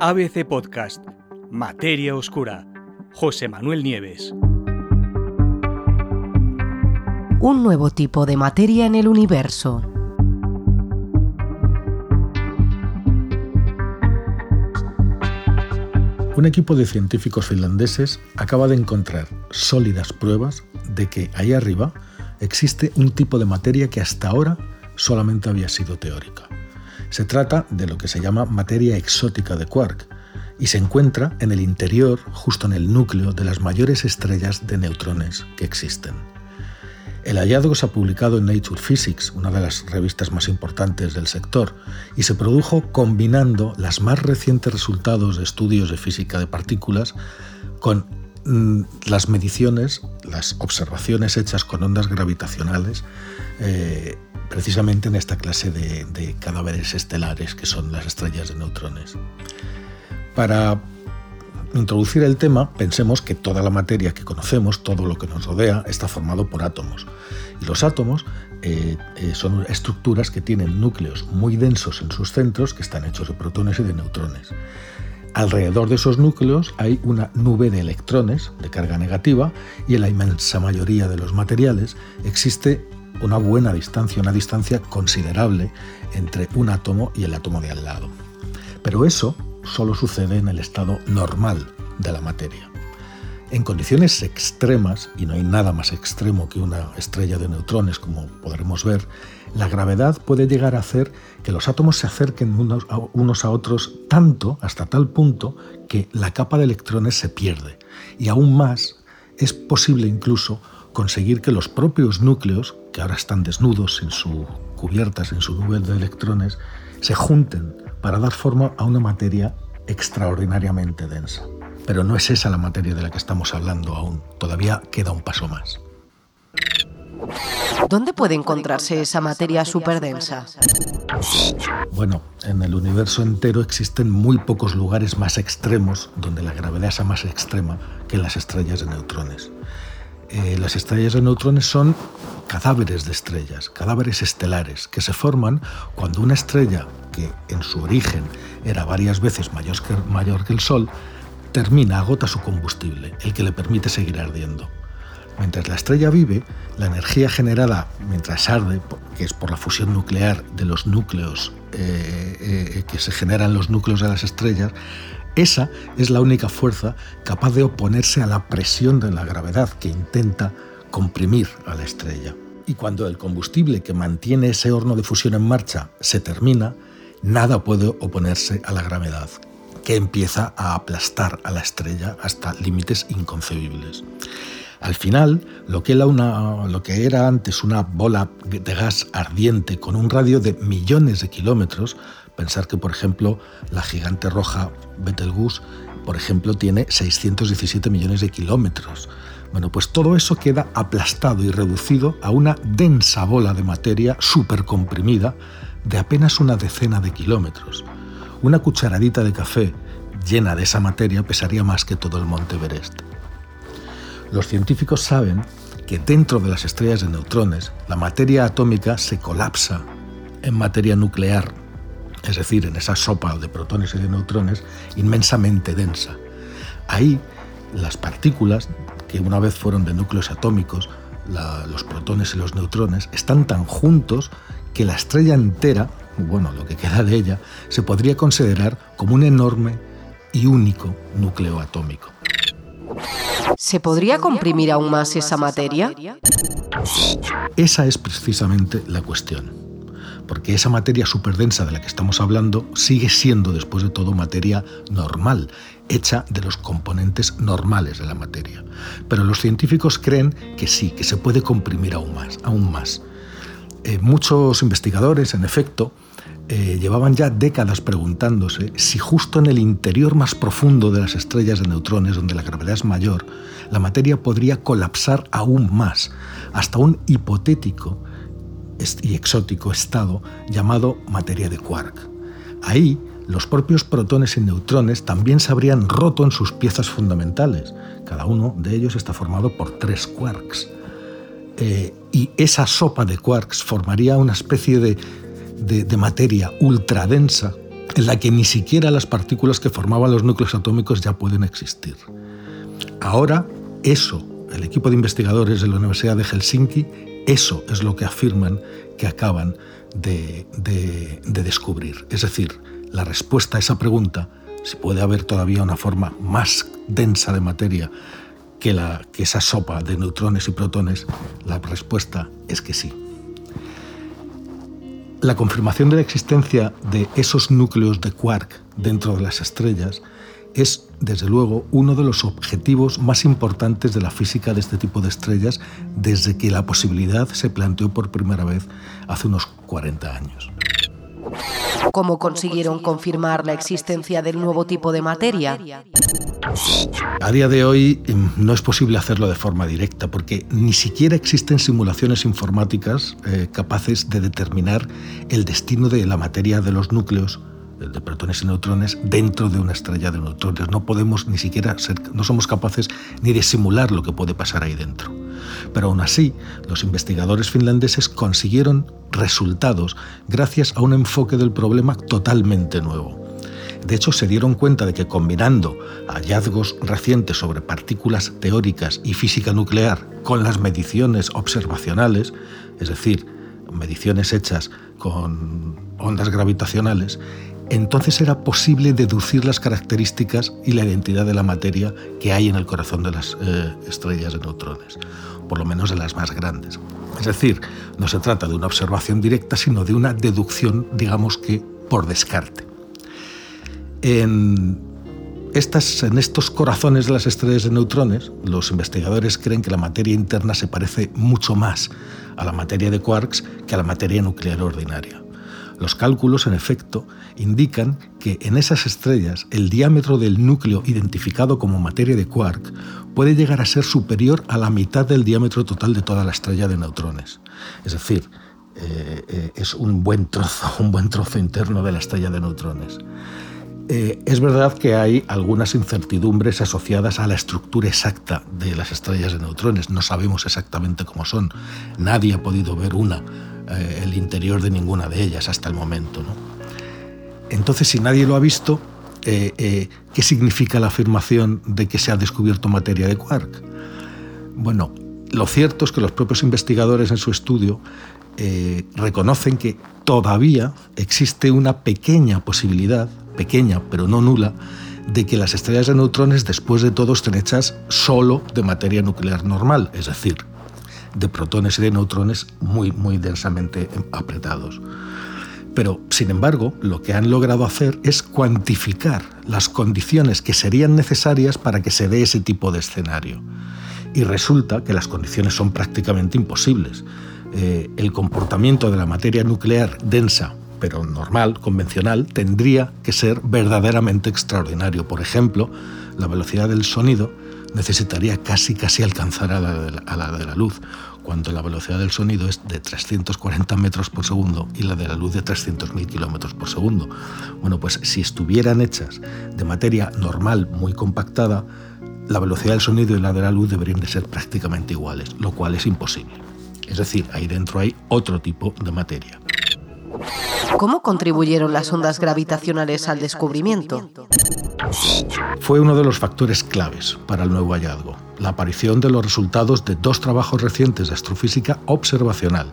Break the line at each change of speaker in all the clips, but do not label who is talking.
ABC Podcast, Materia Oscura, José Manuel Nieves.
Un nuevo tipo de materia en el universo.
Un equipo de científicos finlandeses acaba de encontrar sólidas pruebas de que ahí arriba existe un tipo de materia que hasta ahora solamente había sido teórica. Se trata de lo que se llama materia exótica de quark y se encuentra en el interior, justo en el núcleo de las mayores estrellas de neutrones que existen. El hallazgo se ha publicado en Nature Physics, una de las revistas más importantes del sector, y se produjo combinando los más recientes resultados de estudios de física de partículas con las mediciones, las observaciones hechas con ondas gravitacionales eh, precisamente en esta clase de, cadáveres estelares que son las estrellas de neutrones. Para introducir el tema, pensemos que toda la materia que conocemos, todo lo que nos rodea, está formado por átomos. Y los átomos eh, eh, son estructuras que tienen núcleos muy densos en sus centros, que están hechos de protones y de neutrones. Alrededor de esos núcleos hay una nube de electrones de carga negativa y en la inmensa mayoría de los materiales existe una buena distancia, una distancia considerable entre un átomo y el átomo de al lado. Pero eso solo sucede en el estado normal de la materia. En condiciones extremas, y no hay nada más extremo que una estrella de neutrones, como podremos ver, la gravedad puede llegar a hacer que los átomos se acerquen unos a, otros tanto, hasta tal punto, que la capa de electrones se pierde. Y aún más, es posible incluso conseguir que los propios núcleos, que ahora están desnudos en su cubiertas, en su nube de electrones, se junten para dar forma a una materia extraordinariamente densa. Pero no es esa la materia de la que estamos hablando aún, todavía queda un paso más.
¿Dónde puede encontrarse esa materia superdensa?
Bueno, en el universo entero existen muy pocos lugares más extremos donde la gravedad sea más extrema que en las estrellas de neutrones. Eh, las estrellas de neutrones son cadáveres de estrellas, cadáveres estelares, que se forman cuando una estrella que en su origen era varias veces mayor que, mayor que el Sol, termina, agota su combustible, el que le permite seguir ardiendo. Mientras la estrella vive, la energía generada mientras arde, que es por la fusión nuclear de los núcleos eh, eh, que se generan los núcleos de las estrellas, esa es la única fuerza capaz de oponerse a la presión de la gravedad que intenta comprimir a la estrella. Y cuando el combustible que mantiene ese horno de fusión en marcha se termina, nada puede oponerse a la gravedad, que empieza a aplastar a la estrella hasta límites inconcebibles. Al final, lo que, era antes una bola de gas ardiente con un radio de millones de kilómetros Pensar que, por ejemplo, la gigante roja Betelgeuse, por ejemplo, tiene 617 millones de kilómetros. Bueno, pues todo eso queda aplastado y reducido a una densa bola de materia supercomprimida de apenas una decena de kilómetros. Una cucharadita de café llena de esa materia pesaría más que todo el monte Everest. Los científicos saben que dentro de las estrellas de neutrones la materia atómica se colapsa en materia nuclear es decir, en esa sopa de protones y de neutrones inmensamente densa. Ahí las partículas, que una vez fueron de núcleos atómicos, los protones y los neutrones, están tan juntos que la estrella entera, bueno, lo que queda de ella, se podría considerar como un enorme y único núcleo atómico.
¿Se podría comprimir aún más esa materia?
Esa es precisamente la cuestión porque esa materia superdensa de la que estamos hablando sigue siendo, después de todo, materia normal, hecha de los componentes normales de la materia. Pero los científicos creen que sí, que se puede comprimir aún más. Aún más. Eh, muchos investigadores, en efecto, eh, llevaban ya décadas preguntándose si justo en el interior más profundo de las estrellas de neutrones, donde la gravedad es mayor, la materia podría colapsar aún más, hasta un hipotético y exótico estado llamado materia de quark. Ahí, los propios protones y neutrones también se habrían roto en sus piezas fundamentales. Cada uno de ellos está formado por tres quarks. Eh, y esa sopa de quarks formaría una especie de, de, de materia ultradensa en la que ni siquiera las partículas que formaban los núcleos atómicos ya pueden existir. Ahora, eso, el equipo de investigadores de la Universidad de Helsinki, eso es lo que afirman que acaban de, descubrir. Es decir, la respuesta a esa pregunta, si puede haber todavía una forma más densa de materia que, esa sopa de neutrones y protones, la respuesta es que sí. La confirmación de la existencia de esos núcleos de quark dentro de las estrellas es, desde luego, uno de los objetivos más importantes de la física de este tipo de estrellas desde que la posibilidad se planteó por primera vez hace unos 40 años.
¿Cómo consiguieron confirmar la existencia del nuevo tipo de materia?
A día de hoy em, no es posible hacerlo de forma directa porque ni siquiera existen simulaciones informáticas eh, capaces de determinar el destino de la materia de los núcleos de protones y neutrones dentro de una estrella de neutrones. No podemos ni siquiera ser, no somos capaces ni de simular lo que puede pasar ahí dentro. Pero aún así, los investigadores finlandeses consiguieron resultados gracias a un enfoque del problema totalmente nuevo. De hecho, se dieron cuenta de que combinando hallazgos recientes sobre partículas teóricas y física nuclear con las mediciones observacionales, es decir, mediciones hechas con ondas gravitacionales, entonces era posible deducir las características y la identidad de la materia que hay en el corazón de las eh, estrellas de neutrones, por lo menos de las más grandes. Es decir, no se trata de una observación directa, sino de una deducción, digamos que por descarte. En, estas, en estos corazones de las estrellas de neutrones, los investigadores creen que la materia interna se parece mucho más a la materia de quarks que a la materia nuclear ordinaria. Los cálculos, en efecto, indican que en esas estrellas el diámetro del núcleo identificado como materia de quark puede llegar a ser superior a la mitad del diámetro total de toda la estrella de neutrones. Es decir, eh, eh, es un buen trozo, un buen trozo interno de la estrella de neutrones. Eh, es verdad que hay algunas incertidumbres asociadas a la estructura exacta de las estrellas de neutrones. No sabemos exactamente cómo son. Nadie ha podido ver una eh, el interior de ninguna de ellas hasta el momento. Entonces, si nadie lo ha visto, eh, eh, ¿qué significa la afirmación de que se ha descubierto materia de quark? Bueno, lo cierto es que los propios investigadores en su estudio reconocen que todavía existe una pequeña posibilidad, pequeña pero no nula, de que las estrellas de neutrones después de todo estén hechas solo de materia nuclear normal, es decir, de protones y de neutrones muy, muy densamente apretados. Pero, sin embargo, lo que han logrado hacer es cuantificar las condiciones que serían necesarias para que se dé ese tipo de escenario. Y resulta que las condiciones son prácticamente imposibles. Eh, el comportamiento de la materia nuclear densa, pero normal, convencional, tendría que ser verdaderamente extraordinario. Por ejemplo, la velocidad del sonido necesitaría casi casi alcanzar a la, de la, luz, cuando la velocidad del sonido es de 340 metros por segundo y la de la luz de 300.000 kilómetros por segundo. Bueno, pues si estuvieran hechas de materia normal, muy compactada, la velocidad del sonido y la de la luz deberían de ser prácticamente iguales, lo cual es imposible. Es decir, ahí dentro hay otro tipo de materia.
¿Cómo contribuyeron las ondas gravitacionales al descubrimiento?
Fue uno de los factores claves para el nuevo hallazgo, la aparición de los resultados de dos trabajos recientes de astrofísica observacional,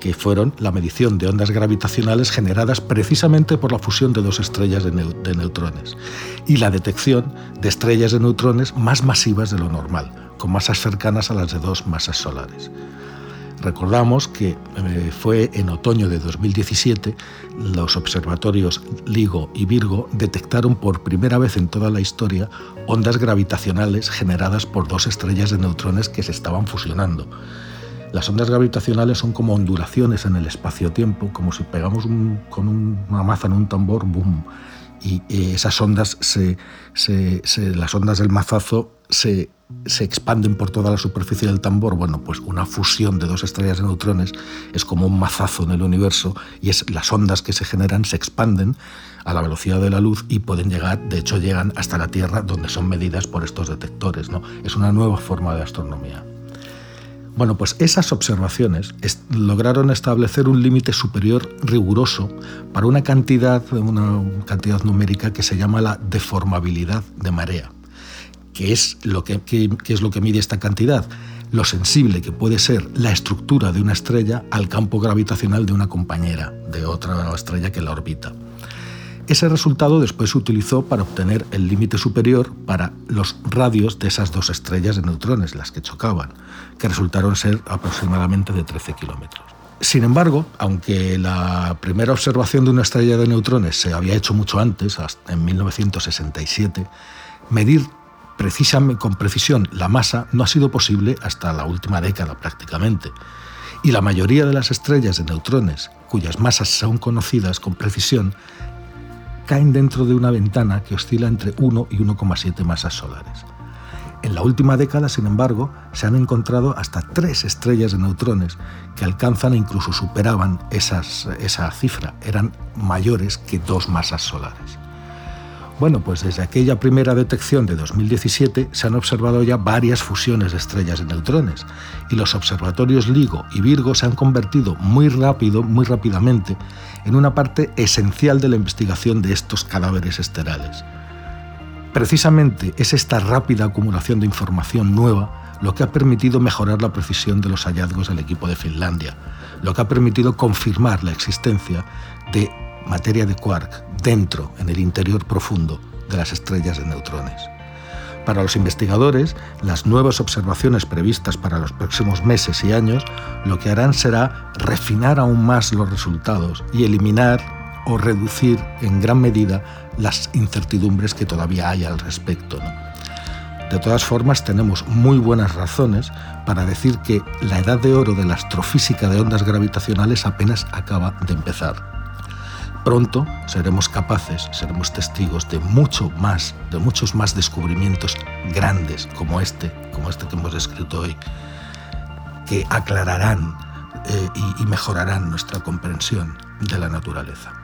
que fueron la medición de ondas gravitacionales generadas precisamente por la fusión de dos estrellas de, neutrones y la detección de estrellas de neutrones más masivas de lo normal, con masas cercanas a las de dos masas solares. Recordamos que eh, fue en otoño de 2017 los observatorios LIGO y Virgo detectaron por primera vez en toda la historia ondas gravitacionales generadas por dos estrellas de neutrones que se estaban fusionando. Las ondas gravitacionales son como ondulaciones en el espacio-tiempo, como si pegamos con una maza en un tambor, ¡boom! Y esas ondas, las ondas del mazazo se se expanden por toda la superficie del tambor, bueno, pues una fusión de dos estrellas de neutrones es como un mazazo en el universo y es las ondas que se generan se expanden a la velocidad de la luz y pueden llegar, de hecho llegan hasta la Tierra donde son medidas por estos detectores, ¿no? Es una nueva forma de astronomía. Bueno, pues esas observaciones lograron establecer un límite superior riguroso para una cantidad, una cantidad numérica que se llama la deformabilidad de marea, que es lo que, es lo que mide esta cantidad, lo sensible que puede ser la estructura de una estrella al campo gravitacional de una compañera, de otra estrella que la orbita. Ese resultado después se utilizó para obtener el límite superior para los radios de esas dos estrellas de neutrones, las que chocaban, que resultaron ser aproximadamente de 13 kilómetros. Sin embargo, aunque la primera observación de una estrella de neutrones se había hecho mucho antes, en 1967, medir precisamente, con precisión la masa no ha sido posible hasta la última década prácticamente. Y la mayoría de las estrellas de neutrones, cuyas masas son conocidas con precisión, caen dentro de una ventana que oscila entre 1 y 1,7 masas solares. En la última década, sin embargo, se han encontrado hasta tres estrellas de neutrones que alcanzan e incluso superaban esa cifra, eran mayores que dos masas solares. Bueno, pues desde aquella primera detección de 2017 se han observado ya varias fusiones de estrellas de neutrones y los observatorios LIGO y Virgo se han convertido muy rápido, muy rápidamente, en una parte esencial de la investigación de estos cadáveres estelares. Precisamente es esta rápida acumulación de información nueva lo que ha permitido mejorar la precisión de los hallazgos del equipo de Finlandia, lo que ha permitido confirmar la existencia de materia de quark dentro, en el interior profundo de las estrellas de neutrones. Para los investigadores, las nuevas observaciones previstas para los próximos meses y años lo que harán será refinar aún más los resultados y eliminar o reducir en gran medida las incertidumbres que todavía hay al respecto. De todas formas, tenemos muy buenas razones para decir que la edad de oro de la astrofísica de ondas gravitacionales apenas acaba de empezar. Pronto seremos capaces, seremos testigos de mucho más, de muchos más descubrimientos grandes como este, como este que hemos descrito hoy, que aclararán eh, y mejorarán nuestra comprensión de la naturaleza.